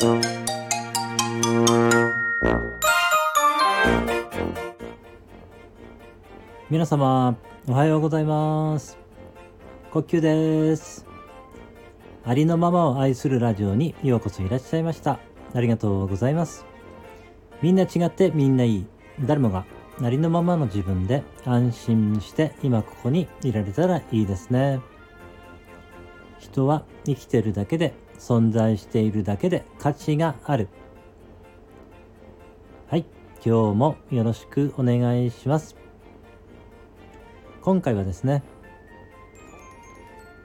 皆様、おはようございます。呼吸です。ありのままを愛するラジオにようこそいらっしゃいました。ありがとうございます。みんな違ってみんないい。誰もがありのままの自分で安心して今ここにいられたらいいですね。人は生きてるだけで存在しているだけで価値がある。はい。今日もよろしくお願いします。今回はですね、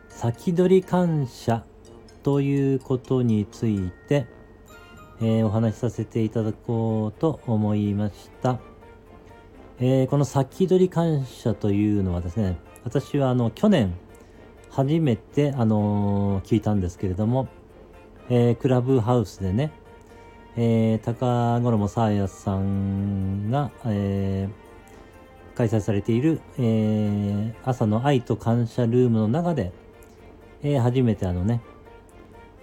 先取り感謝ということについて、えー、お話しさせていただこうと思いました。えー、この先取り感謝というのはですね、私はあの去年初めてあのー、聞いたんですけれども、えー、クラブハウスでね、えー、高五郎沙耶さんが、えー、開催されている、えー、朝の愛と感謝ルームの中で、えー、初めてあのね、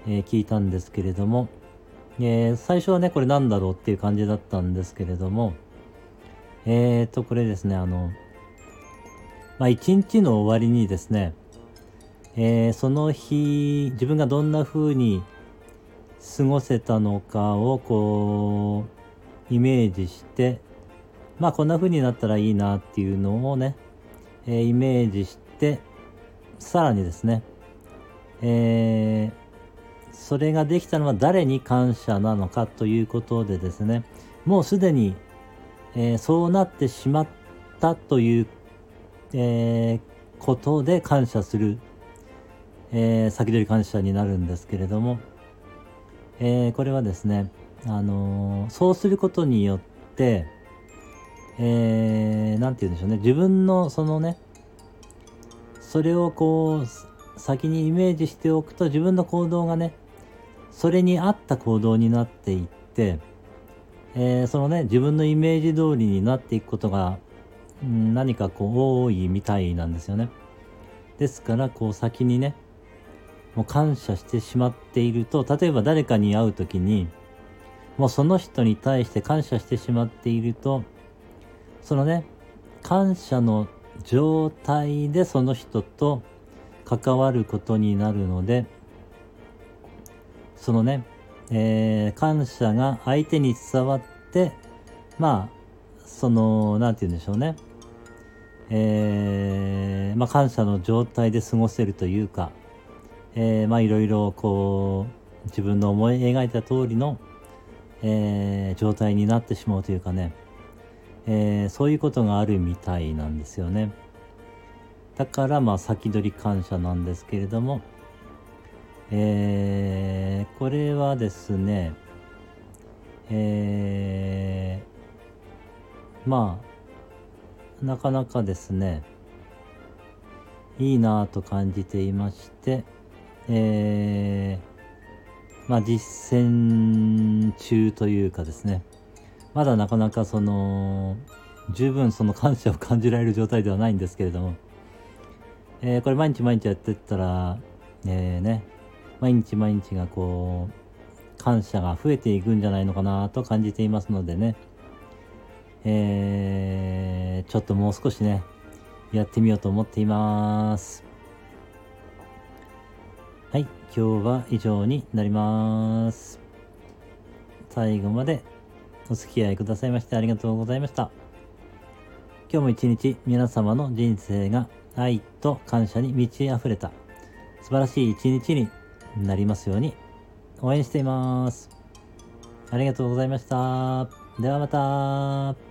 えー、聞いたんですけれども、えー、最初はね、これなんだろうっていう感じだったんですけれども、えーと、これですね、あの、まあ、一日の終わりにですね、えー、その日、自分がどんな風に過ごせたのかをこう、イメージして、まあこんな風になったらいいなっていうのをね、えー、イメージして、さらにですね、えー、それができたのは誰に感謝なのかということでですね、もうすでに、えー、そうなってしまったという、え、ことで感謝する、え、先取り感謝になるんですけれども、えこれはですね、あのそうすることによって、えー、て言うんでしょうね、自分のそのね、それをこう、先にイメージしておくと自分の行動がねそれに合った行動になっていって、えー、そのね自分のイメージ通りになっていくことが、うん、何かこう多いみたいなんですよね。ですからこう先にねもう感謝してしまっていると例えば誰かに会う時にもうその人に対して感謝してしまっているとそのね感謝の状態でその人と関わることになるのでそのね、えー、感謝が相手に伝わってまあその何て言うんでしょうね。えー、まあ、感謝の状態で過ごせるというか、えー、まあいろいろこう自分の思い描いた通りの、えー、状態になってしまうというかね、えそういうことがあるみたいなんですよね。だからまあ先取り感謝なんですけれども、えー、これはですね、えー、まあ、なかなかですね、いいなぁと感じていまして、えー、まあ実践中というかですね、まだなかなかその、十分その感謝を感じられる状態ではないんですけれども、えー、これ毎日毎日やってったら、えー、ね、毎日毎日がこう、感謝が増えていくんじゃないのかなと感じていますのでね、えー、ちょっともう少しね、やってみようと思っています。はい、今日は以上になります。最後までお付き合いくださいましてありがとうございました。今日も一日皆様の人生が愛と感謝に満ち溢れた素晴らしい一日になりますように応援しています。ありがとうございました。ではまた。